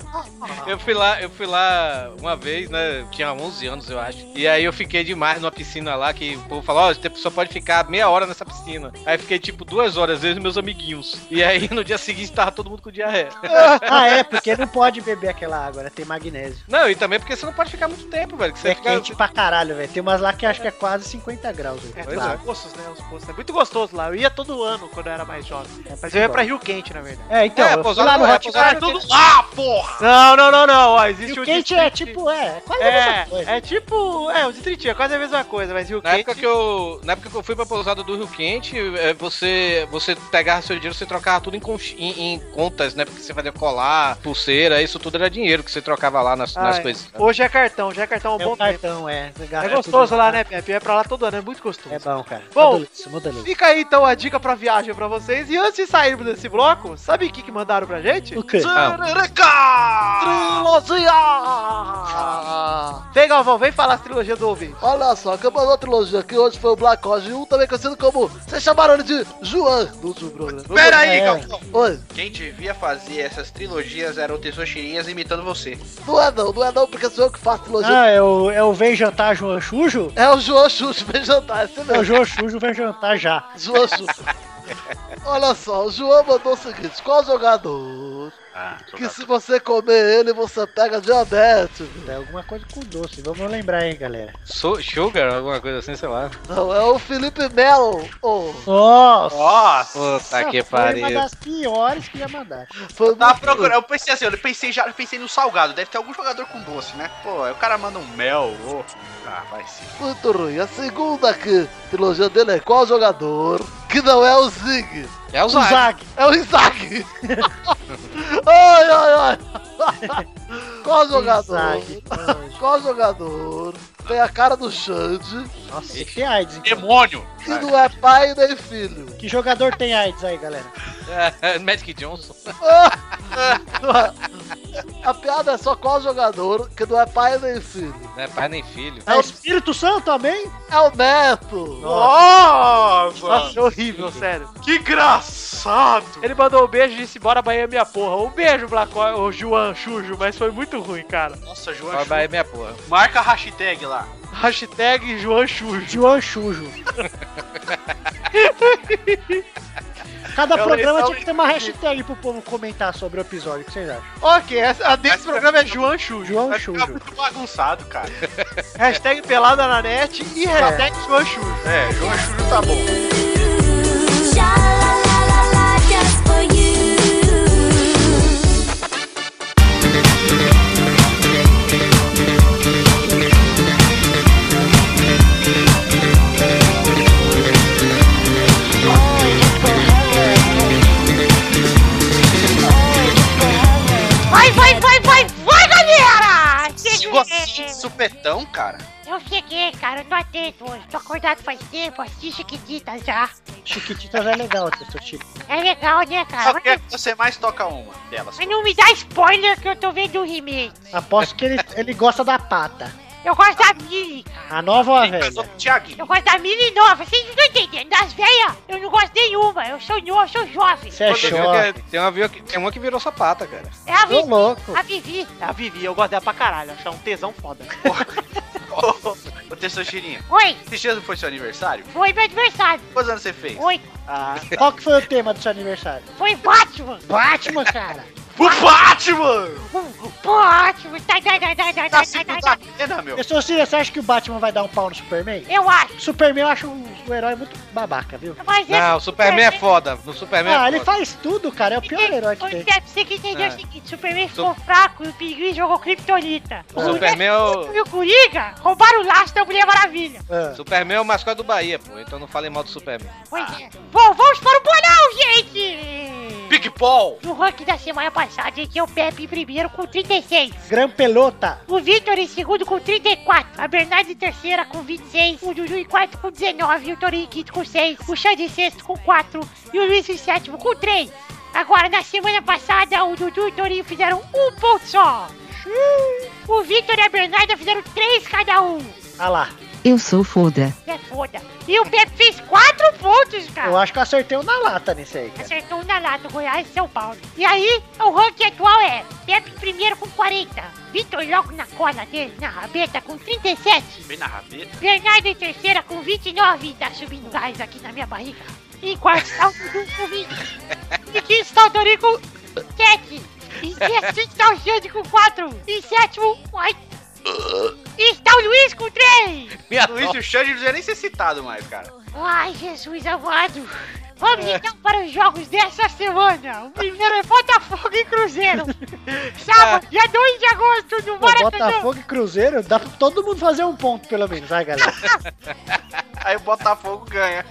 eu fui lá, eu fui lá uma vez, né? Tinha 11 anos, eu acho. E aí eu fiquei demais numa piscina lá que o povo falou: Ó, você só pode ficar meia hora nessa piscina. Aí fiquei tipo duas horas, eu e meus amiguinhos. E aí no dia seguinte tava todo mundo com diarreia. Ah, é, porque não pode beber aquela água, né? Tem magnésio. Não, e também porque você não pode ficar muito tempo, velho. Que você É fica. quente pra caralho, velho. Tem umas lá que acho que é quase 50 graus. velho. É, os é. poços, né? Os poços. É muito gostoso lá. Eu ia todo ano quando eu era mais jovem. Mas eu ia pra Rio Quente, na verdade. É, então, É, eu lá no é, Hot Garden. é Tudo lá, porra! Não, não, não, não. Ó, existe Rio o Quente é distrito- tipo, é, quase a É, mesma coisa. é tipo. É, o distritinho, é quase a mesma coisa, mas Rio Na Quente. época, que eu, na época que eu fui pra pousada do Rio Quente, é, você, você pegava seu dinheiro, você trocava tudo em, em- em contas, né? Porque você fazia colar, pulseira, isso tudo era dinheiro que você trocava lá nas, nas Ah, é. coisas. Hoje é cartão, já é cartão um É bom um tempo. cartão, é. É gostoso lá, né, Pepe? É pra lá todo ano, é muito gostoso. É bom, cara. Bom, muda isso. Fica aí então a dica pra viagem pra vocês. E antes de sairmos desse bloco, sabe o que, que mandaram pra gente? O quê? Trilogia! Vem, Galvão, vem falar as trilogias do ouvinte. Olha só, quem mandou a trilogia aqui hoje foi o Black Orange 1, também conhecido como. Vocês chamaram ele de João no último programa. Pera aí, É. Galvão. Oi, Quem devia fazer essas trilogias eram o Tessoxirinhas imitando você. não é não, não é não, porque sou eu que faço trilogia. Ah, é o, é o Vem Jantar João Chujo? É o João Xuxo, vem jantar, esse É o mesmo. João Chujo Vem Jantar já. João Xuxo. Olha só, o João mandou o seguinte: qual jogador Ah, que se você comer ele você pega diabetes? É alguma coisa com doce, vamos lembrar aí, galera. So- sugar, alguma coisa assim, sei lá. Não, é o Felipe Melo. Oh, Nossa! Nossa! Puta que Foi uma pariu. das piores que já mandaram. foi Eu tava muito- procurando, eu pensei assim, eu pensei já, eu pensei no salgado, deve ter algum jogador com doce, né? Pô, aí o cara manda um mel, ô. Ah, vai sim. Muito ruim. A segunda aqui, trilogia dele é qual jogador que não é o Zig? É o O Zag. Zag. É o Isaac! ai, ai, ai! Qual jogador? Qual jogador tem a cara do Xande Nossa, você tem AIDS, então. Demônio! e não é pai nem filho? Que jogador tem AIDS aí, galera? É, Magic Johnson. A piada é só qual jogador que não é pai nem filho. Não é pai nem filho. É o Espírito Santo também? É o Neto! Nossa! Nossa, é horrível, sério. Que engraçado! Ele mandou um beijo e disse: Bora Bahia, minha porra. Um beijo, Black o João Chujo, mas foi muito ruim, cara. Nossa, João, Vai, vai, minha porra. marca a hashtag lá. Hashtag João Chujo. João Chujo. Cada É programa é tinha que ter uma hashtag pro povo comentar sobre o episódio. O que vocês acham? Ok, essa- a desse programa é João Chujo. João Chujo. muito bagunçado, cara. Hashtag pelada na net e hashtag João Chujo. É, João Chujo tá bom. Negocinho de supetão, cara. Eu cheguei, cara, eu tô atento hoje. Tô acordado faz tempo, assisti Chiquititas já. Chiquititas é legal, Testostito. É legal, né, cara? Só Mas, que você mais toca uma delas. mas não me dá spoiler que eu tô vendo o remake. Aposto que ele, ele gosta da pata. Eu gosto da Mini, cara. A nova ou a velha? Eu gosto da Mini nova. Vocês não estão entendendo. Das velhas, eu não gosto nenhuma. Eu sou novo, eu sou jovem. Você é Tem uma, choque. que, tem, uma, vi- tem uma que virou sapata, cara. É a Vivi. louco. A Vivi. É a Vivi, eu gosto dela pra caralho. Acho ela um tesão foda. Ô, Tessoxirinha, Oi, esse dia não foi seu aniversário? foi meu aniversário. Quantos anos você fez? Oi, Ah, Qual que foi o tema do seu aniversário? foi Batman. Batman, cara. O Batman! Batman. Tá, tá, tá, tá, tá, tá, tá, da tá. pena, meu. Testostito, você acha que o Batman vai dar um pau no Superman? Eu acho. Superman eu acho um, um herói muito babaca, viu? Mas esse Não, o Superman é foda. O Superman Ah, é ele foda. faz tudo, cara. É o pior herói que tem. Você que entendeu É. o seguinte: Superman ficou fraco e o Pinguim jogou Kryptonita. O Superman é o... E o Coringa roubaram o laço da Mulher Maravilha. Ah. Superman é o mascote do Bahia, pô. Então não falei mal do Superman. Pois é. Bom, vamos para o bolão, Paul. No ranking da semana passada, esse é o Pepe em primeiro com 36. Gran Pelota. O Victor em segundo com 34. A Bernardo em terceira com 26. O Dudu em quarto com 19. E o Torinho em quinto com 6. O Xande em sexto com 4. E o Luiz em sétimo com 3. Agora, na semana passada, o Dudu e o Torinho fizeram um ponto só. O Victor e a Bernarda fizeram 3 cada um. Ah lá. Eu sou foda. É foda. E o Pepe fez 4 pontos, cara. Eu acho que eu acertei um na lata nesse aí, cara. Acertou um na lata, Goiás e São Paulo. E aí, o ranking atual é Pepe primeiro com 40. Vitor logo na cola dele, na rabeta, com 37. Bem na rabeta. Bernardo em terceira com 29. Tá subindo gás aqui na minha barriga. Em quarto está o Dudu com 20. Em quinto está o Dori com 7. Em sexto está o Xande com 4. Em sétimo, ai, está o Luiz com 3. Minha Luiz e o Xande não devia nem ser citado mais, cara. Ai, Jesus amado. Vamos então para os jogos dessa semana. O primeiro é Botafogo e Cruzeiro. Sábado, dia 2 de agosto, no Maracanã. Botafogo e Cruzeiro, dá pra todo mundo fazer um ponto, pelo menos, vai, galera. Aí o Botafogo ganha.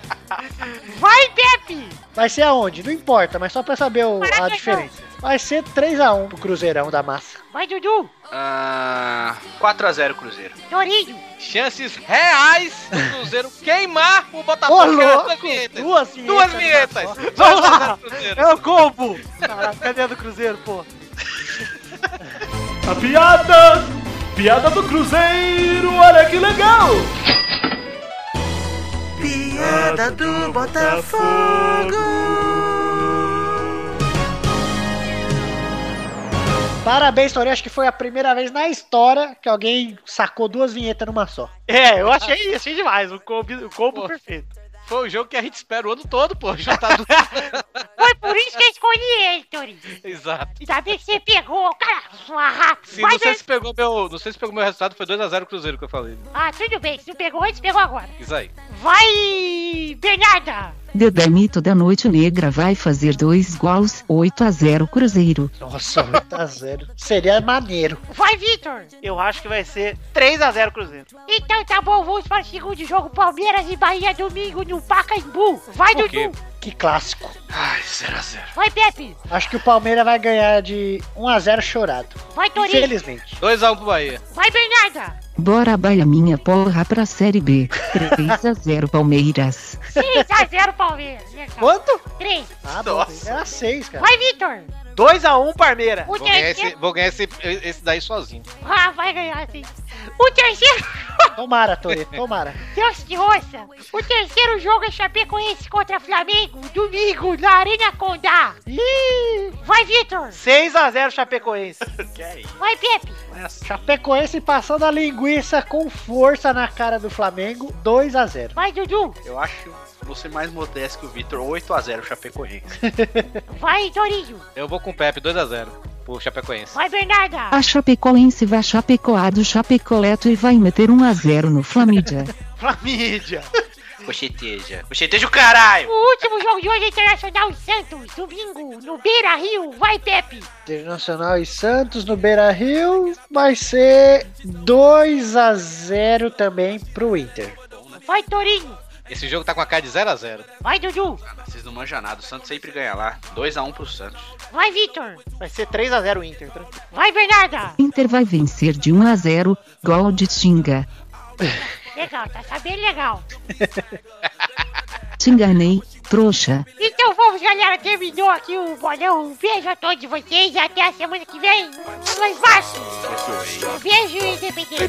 Vai, Pepe! Vai ser aonde? Não importa, mas só pra saber o- a diferença. Vai ser 3x1 pro Cruzeirão da massa. Vai, Dudu! Ah, 4x0 Cruzeiro. Torinho! Chances reais do Cruzeiro queimar o Ô, Botafogo. Quero louco! duas vinhetas. Duas vinhetas. Duas vinhetas. Vamos lá! 2 a 0 Cruzeiro. É o combo! Caraca, cadê a do Cruzeiro, pô? A piada! Piada do Cruzeiro, olha que legal! Piada do Parabéns, Torinho. Acho que foi a primeira vez na história que alguém sacou duas vinhetas numa só. É, eu achei, achei demais, o combo, o combo perfeito. Foi o jogo que a gente espera o ano todo, pô. Juntar do... Foi por isso que eu escolhi ele, Torinho. Exato. Ainda bem que você pegou, cara. Sua. Sim, Vai, não sei se pegou meu. Não sei se pegou meu resultado, foi 2x0 Cruzeiro que eu falei. Ah, tudo bem. Se não pegou antes, pegou agora. Isso aí. Vai, Bernarda! Dedamito da Noite Negra vai fazer dois gols, 8 a 0 Cruzeiro. Nossa, 8x0. Seria maneiro. Vai, Vitor! Eu acho que vai ser 3x0 Cruzeiro. Então tá bom, vamos para o segundo jogo. Palmeiras e Bahia domingo no Pacaembu. Vai, Por quê? Dudu! Que clássico. Ai, 0x0. Vai, Pepe! Acho que o Palmeiras vai ganhar de 1x0 chorado. Vai, Torinho! Infelizmente. 2x1 pro Bahia. Vai, Bernarda! Bora Bahia minha porra pra Série B. 3 a 0 Palmeiras. 6x0 Palmeiras. Legal. Quanto? 3. Ah. Nossa. Era 6, cara. Vai, Vitor! 2x1 Parmeira. O Vou ganhar, terceiro... esse, vou ganhar esse, esse daí sozinho. Ah, vai ganhar sim. O terceiro... Tomara, Torinho. Tomara. Deus que ouça! O terceiro jogo é Chapecoense contra Flamengo, domingo, na Arena Condá. Ih, vai, Vitor! 6x0 Chapecoense. Que é isso? Vai, Pepe! Chapecoense passando a linguiça com força na cara do Flamengo. 2x0. Vai, Dudu! Eu acho você mais modesto que o Vitor. 8x0 Chapecoense. Vai, Torinho! Eu vou com o Pepe 2x0 pro Chapecoense. Vai, Bernarda! A Chapecoense vai chapecoar do Chapecoleto e vai meter 1 a 0 no Flamídia. Flamídia. Cocheteja. Cocheteja o caralho! O último jogo de hoje é Internacional e Santos, domingo, no Beira Rio. Vai, Pepe! Internacional e Santos no Beira Rio. Vai ser 2x0 também pro Inter. Vai, Torinho! Esse jogo tá com a cara de 0x0. Vai, Dudu! Ah, Vocês não manjam nada. O Santos sempre ganha lá. 2x1 pro Santos. Vai, Vitor! Vai ser 3x0 Inter, tranquilo. Vai, Bernarda! Inter vai vencer de 1 a 0, gol de Tinga. Legal, tá sabendo legal. Te enganei, trouxa. Então vamos, galera. Terminou aqui o bolão. Um beijo a todos vocês. Até a semana que vem. Mais baixo. Um beijo, independente.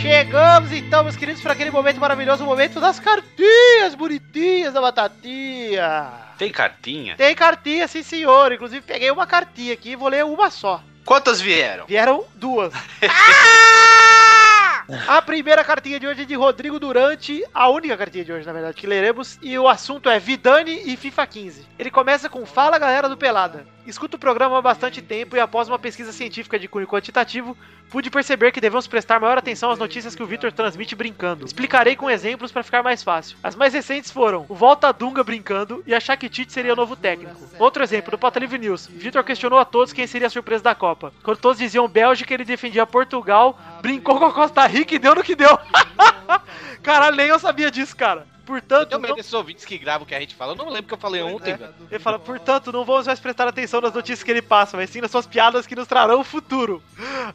Chegamos então, meus queridos, para aquele momento maravilhoso, o momento das cartinhas bonitinhas da batatinha. Tem cartinha? Tem cartinha, sim senhor. Inclusive peguei uma cartinha aqui e vou ler uma só. Quantas vieram? Vieram duas. A primeira cartinha de hoje é de Rodrigo Durante, a única cartinha de hoje, na verdade, que leremos. E o assunto é Vidani e FIFA 15. Ele começa com Fala galera do Pelada. Escuto o programa há bastante tempo e após uma pesquisa científica de cunho quantitativo, pude perceber que devemos prestar maior atenção às notícias que o Vitor transmite brincando. Explicarei com exemplos para ficar mais fácil. As mais recentes foram o Volta Dunga brincando e achar que Tite seria o novo técnico. Outro exemplo, do Pauta Livre News. Vitor questionou a todos quem seria a surpresa da Copa. Quando todos diziam Bélgica, ele defendia Portugal, brincou com a Costa Rica e deu no que deu. Caralho, nem eu sabia disso, cara. Portanto, Eu não- medo desses ouvintes que gravam o que a gente fala. Eu não lembro o que eu falei ontem, velho. ele fala, portanto, não vamos mais prestar atenção nas notícias que ele passa, mas sim nas suas piadas que nos trarão o futuro.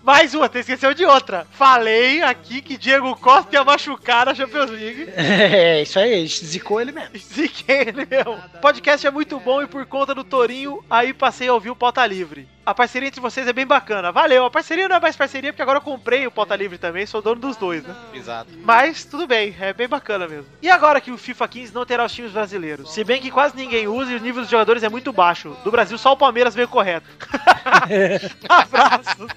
Mais uma, você esqueceu de outra. Falei aqui que Diego Costa ia machucar na Champions League. É, isso aí, zicou ele mesmo. Ziquei ele mesmo. O podcast é muito bom e por conta do Torinho, aí passei a ouvir o Pauta Livre. A parceria entre vocês é bem bacana. Valeu, a parceria não é mais parceria porque agora eu comprei o Pauta Livre também, sou dono dos dois, né? Exato. Mas tudo bem, é bem bacana mesmo. E agora que o FIFA 15 não terá os times brasileiros? Se bem que quase ninguém usa e o nível dos jogadores é muito baixo. Do Brasil, só o Palmeiras veio correto. Abraço.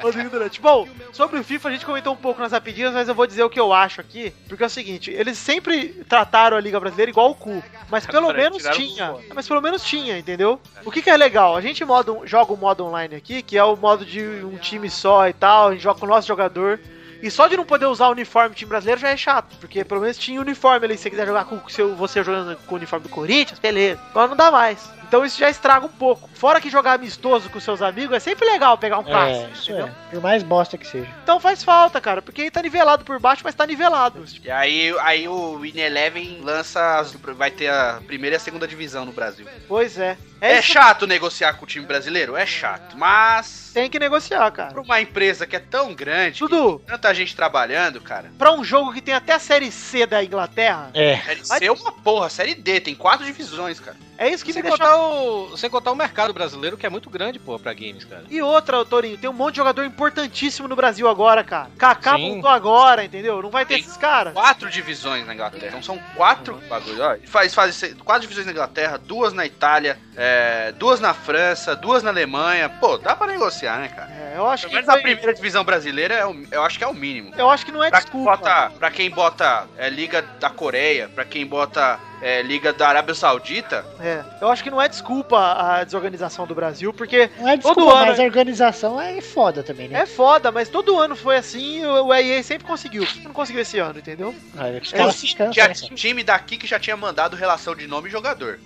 Rodrigo Durante. Bom, sobre o FIFA a gente comentou um pouco nas rapidinhas, mas eu vou dizer o que eu acho aqui, porque é o seguinte, eles sempre trataram a Liga Brasileira igual o cu, mas pelo Peraí, menos tinha. Mas pelo menos tinha, entendeu? O que, que é legal? A gente modo, joga o modo online aqui, que é o modo de um time só e tal, a gente joga com o nosso jogador. E só de não poder usar o uniforme do time brasileiro já é chato, porque pelo menos tinha uniforme ali, se você quiser jogar com o seu, você jogando com o uniforme do Corinthians, beleza. Agora não dá mais. Então isso já estraga um pouco. Fora que jogar amistoso com seus amigos é sempre legal pegar um É, clássico, isso entendeu? é. Por mais bosta que seja. Então faz falta, cara, porque aí tá nivelado por baixo, mas tá nivelado. E aí, aí o Win Eleven lança. as- vai ter a primeira e a segunda divisão no Brasil. Pois é. É, isso- chato negociar com o time brasileiro? É chato. Mas. Tem que negociar, cara. Pra uma empresa que é tão grande, que tanta gente trabalhando, cara. pra um jogo que tem até a série C da Inglaterra, É. Série C é uma porra, série D, tem quatro divisões, cara. É isso que Sem me deixa. contar, o, sem contar o mercado brasileiro, que é muito grande, pô, pra games, cara. E outra, Torinho, tem um monte de jogador importantíssimo no Brasil agora, cara. Kaká Sim. voltou agora, entendeu? Não vai ter Tem esses caras. Quatro divisões na Inglaterra. Então são quatro. Ó, Eles faz, fazem quatro divisões na Inglaterra, duas na Itália, é, duas na França, duas na Alemanha. Pô, dá pra negociar, né, cara? É, eu acho Pelo que. menos a primeira divisão brasileira, é o- eu acho que é o mínimo. Eu acho que não é Pra quem desculpa. bota, pra quem bota é, Liga da Coreia, pra quem bota é, Liga da Arábia Saudita, É, eu acho que não é desculpa a desorganização do Brasil, porque Não é Todo desculpa, ano- mas a organização é foda também, né? é foda, mas todo ano foi assim e o EA sempre conseguiu. Não conseguiu esse ano, entendeu? Ah, É, cansam, tinha né, time daqui que já tinha mandado relação de nome e jogador.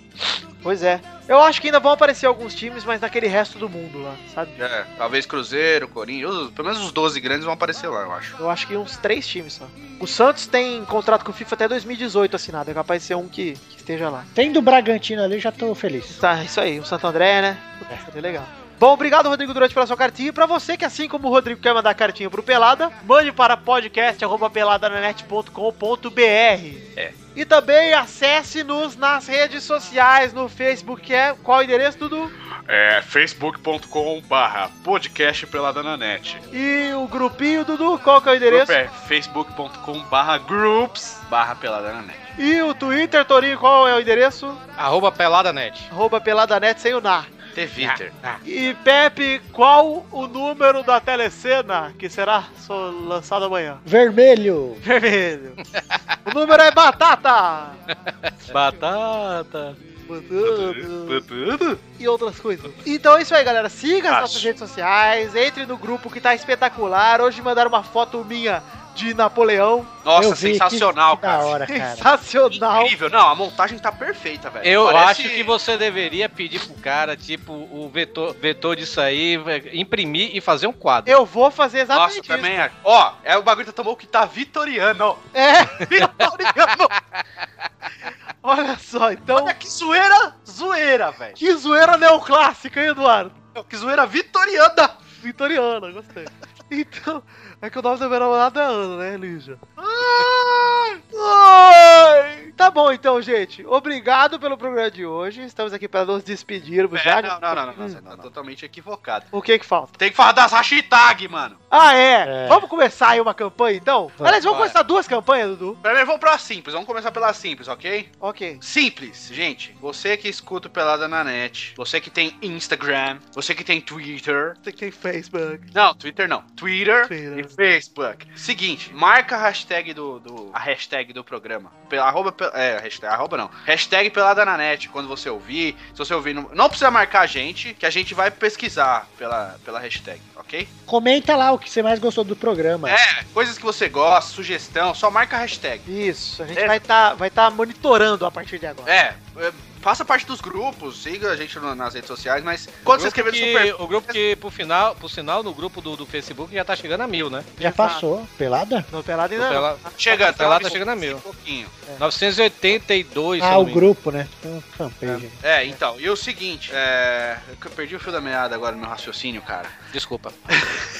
Pois é. Eu acho que ainda vão aparecer alguns times, mas naquele resto do mundo lá, sabe? É, talvez Cruzeiro, Corinthians, pelo menos os 12 grandes vão aparecer lá, eu acho. Eu acho que uns três times só. O Santos tem contrato com o FIFA até 2018 assinado. É capaz de ser um que, que esteja lá. Tem do Bragantino ali, já tô feliz. Tá, isso aí. O Santo André, né? Puta, seria legal. Bom, obrigado, Rodrigo Durante, pela sua cartinha. E pra você que, assim como o Rodrigo, quer mandar cartinha pro Pelada, mande para podcast.peladananet.com.br. É. E também acesse-nos nas redes sociais, no Facebook, que é qual o endereço, Dudu? É facebook.com barra podcast pelada na net. E o grupinho, Dudu, qual que é o endereço? Grupo é facebook.com barra groups barra pelada na net. E o Twitter, Torinho, qual é o endereço? Arroba peladanet. Arroba peladanet sem o na. Twitter. E Pepe, qual o número da telecena que será lançado amanhã? Vermelho! Vermelho. o número é batata! Batata. Batata. E outras coisas. Então é isso aí, galera. Siga as Acho. nossas redes sociais, entre no grupo que tá espetacular. Hoje mandaram uma foto minha de Napoleão. Nossa, vi, sensacional, que, que cara. hora, cara. Sensacional. Incrível. Não, a montagem tá perfeita, velho. Eu Parece- acho que você deveria pedir pro cara, tipo, o vetor, vetor disso aí, vai- imprimir e fazer um quadro. Eu vou fazer Nossa, exatamente isso. também é. Ó, é o bagulho que tomou que tá vitoriano. É, vitoriano. Olha só, então. Olha que zoeira, zoeira, velho. Que zoeira neoclássica, hein, Eduardo? Que zoeira vitoriana. Vitoriana, gostei. Então, é que o nome da minha namorada é Ana, né, Lígia? Ai! Tá bom então, gente. Obrigado pelo programa de hoje. Estamos aqui para nos despedirmos já. É, não, não, não, não, não, você tá totalmente equivocado. O que que falta? Tem que falar das hashtag, mano. Ah, é. É. Vamos começar aí uma campanha, então? Vamos. Aliás, vamos Bora. começar duas campanhas, Dudu? Primeiro vamos pra simples, vamos começar pela simples, ok? Ok. Simples, gente. Você que escuta o Pelada na net, você que tem Instagram, você que tem Twitter. Você que tem Facebook. Não, Twitter não. Twitter, Twitter. e Facebook. Seguinte, marca a hashtag do. do a hashtag do programa. Pela, arroba, é, hashtag, arroba não. Hashtag pelada na net, quando você ouvir. Se você ouvir, não, não precisa marcar a gente, que a gente vai pesquisar pela, pela hashtag, ok? Comenta lá o que você mais gostou do programa. É, coisas que você gosta, sugestão, só marca a hashtag. Isso, a gente É. vai estar vai tá monitorando a partir de agora. É, é, faça parte dos grupos, siga a gente no- nas redes sociais, mas quando você escrever no que- super... O grupo que, por, final, por sinal, no grupo do, do Facebook já tá chegando a mil, né? Já passou, pelada? No Pelado O ainda não. Pela- Chega, Pelada tá tá chegando a mil. um pouquinho. 982, se eu Ah, não o grupo, né? Tem um fanpage. É, então, e o seguinte, é... Eu perdi o fio da meada agora no meu raciocínio, cara. Desculpa.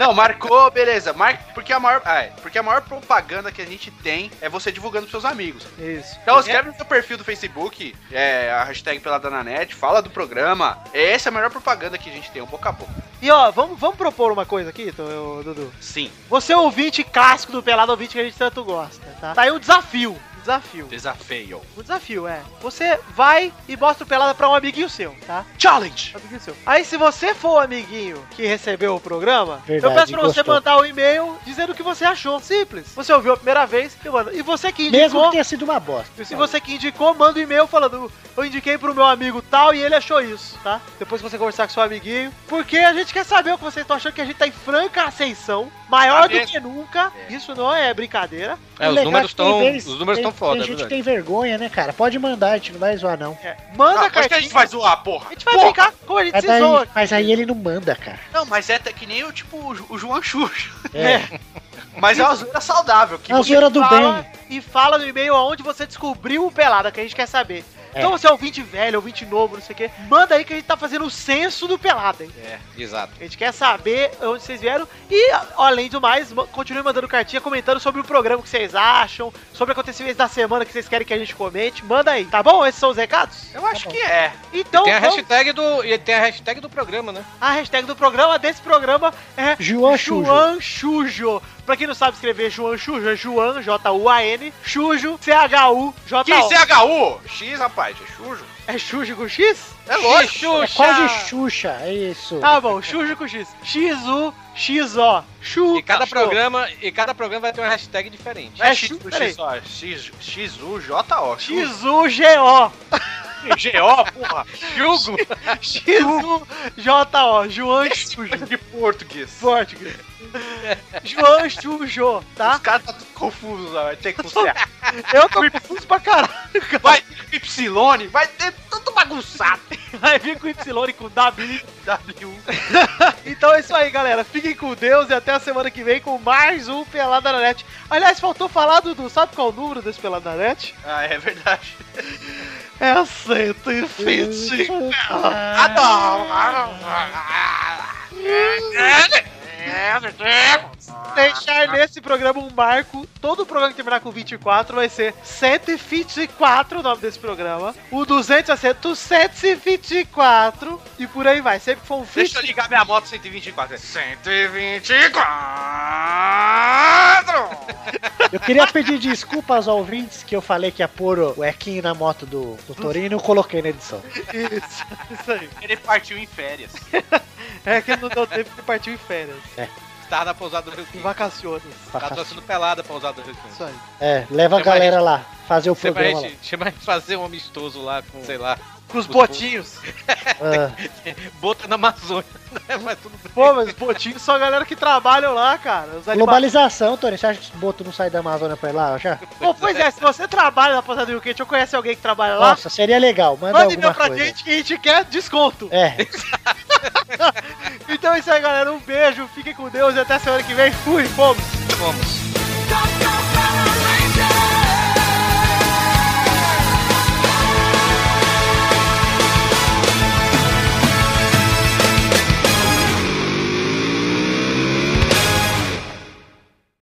Não, marcou, beleza. Mar... Porque, a maior... ah, é, porque a maior propaganda que a gente tem é você divulgando pros seus amigos. Isso. Então escreve no seu perfil do Facebook, é, a hashtag Pelada na Net, fala do programa. Essa é a melhor propaganda que a gente tem, um boca a boca. E ó, vamos, vamos propor uma coisa aqui, então, eu- Dudu. Sim. Você é o ouvinte clássico do Pelado, ouvinte que a gente tanto gosta, tá? Tá aí um desafio. Desafio. Desafio. O desafio é: você vai e mostra o pelada pra um amiguinho seu, tá? Challenge! Amiguinho seu. Aí, se você for o amiguinho que recebeu o programa, eu Verdade, peço pra você gostou. mandar um e-mail dizendo o que você achou. Simples. Você ouviu a primeira vez e manda. E você que indicou. Mesmo que tenha sido uma bosta. Se você que indicou, manda um e-mail falando, eu indiquei pro meu amigo tal e ele achou isso, tá? Depois que você conversar com seu amiguinho. Porque a gente quer saber o que vocês estão achando que a gente tá em franca ascensão, maior Tá do que nunca. Isso não é brincadeira. É, os números estão vez- os números tem- tão foda, Tem é gente que tem vergonha, né, cara? Pode mandar, a gente não vai zoar, não. É, manda Não, a acho que a gente vai zoar, porra. A gente vai Porra! brincar como a gente Mas aí, zoa. mas aí ele não manda, cara. Não, mas é até que nem o tipo o João Xuxa. É. Mas é uma zoeira saudável. Que É uma zoeira do fala bem. e fala no e-mail aonde você descobriu o Pelada, que a gente quer saber. É. Então você é ouvinte velho, ouvinte novo, não sei o quê. Manda aí que a gente tá fazendo o censo do Pelada, hein? É, exato. A gente quer saber onde vocês vieram. E, além do mais, ma- continue mandando cartinha comentando sobre o programa que vocês acham, sobre acontecimentos da semana que vocês querem que a gente comente. Manda aí, tá bom? Esses são os recados? Eu acho que é. Então, tem a vamos- hashtag do e tem a hashtag do programa, né? a hashtag do programa desse programa é João Chujo. João Chujo. Pra quem não sabe escrever João Chujo, é João, J-U-A-N, Chujo, C-H-U-J-O. Que CHU? X, rapaz, é chujo. É Chujo com X? É lógico. É quase Xuxa, é isso. Tá bom, Chujo com X. X-U, X-O. Chu. E cada Chu. programa, e cada programa vai ter uma hashtag diferente. É É X, chu- X, peraí. só, é X, X-U-J-O. X-U-G-O. G-O, porra. Jugo! X-U-J-O. João Chujo. De português. Português. João Os tá? caras tá tudo confusos, ó, vai ter que confiar. Eu tô confuso pra caralho, cara. Vai Y, vai ter tudo bagunçado. Vai vir com Y e com W. W. então é isso aí, galera. Fiquem com Deus e até a semana que vem com mais um Pelada na Net. Aliás, faltou falar, Dudu, sabe qual é o número desse Pelada na Net? Ah, é verdade. É 120. Deixar nesse programa um marco. Todo programa que terminar com 24 vai ser 124 o nome desse programa. O 200 vai ser 224. E por aí vai. Sempre que for um Deixa eu ligar minha moto 124. 124! Eu queria pedir desculpa aos ouvintes que eu falei que ia pôr o equinho na moto do, do Torinho e não coloquei na edição. Isso, isso aí. Ele partiu em férias. É que não deu tempo de partir em férias. Tava na pousada do Rio Em Quinto. vacaciones. Tá torcendo pelada pra pousada do Rio Quinto. Isso aí. É, leva a Chama a galera lá, fazer o a programa gente, chama a gente fazer um amistoso lá com, sei lá, Com os Os botinhos. Ah, bota na Amazônia. né? Mas tudo bem. Pô, mas os botinhos são a galera que trabalham lá, cara. Os globalização, Torinho. Você acha que esse boto não sai da Amazônia pra ir lá já? Pô, pois é, se você trabalha na Pousada do Rio Quente ou conhece alguém que trabalha lá, Nossa, seria legal. Manda manda alguma pra coisa. gente que a gente quer desconto. É. Então é isso aí, galera. Um beijo, fiquem com Deus e até semana que vem. Fui, fomos. Vamos.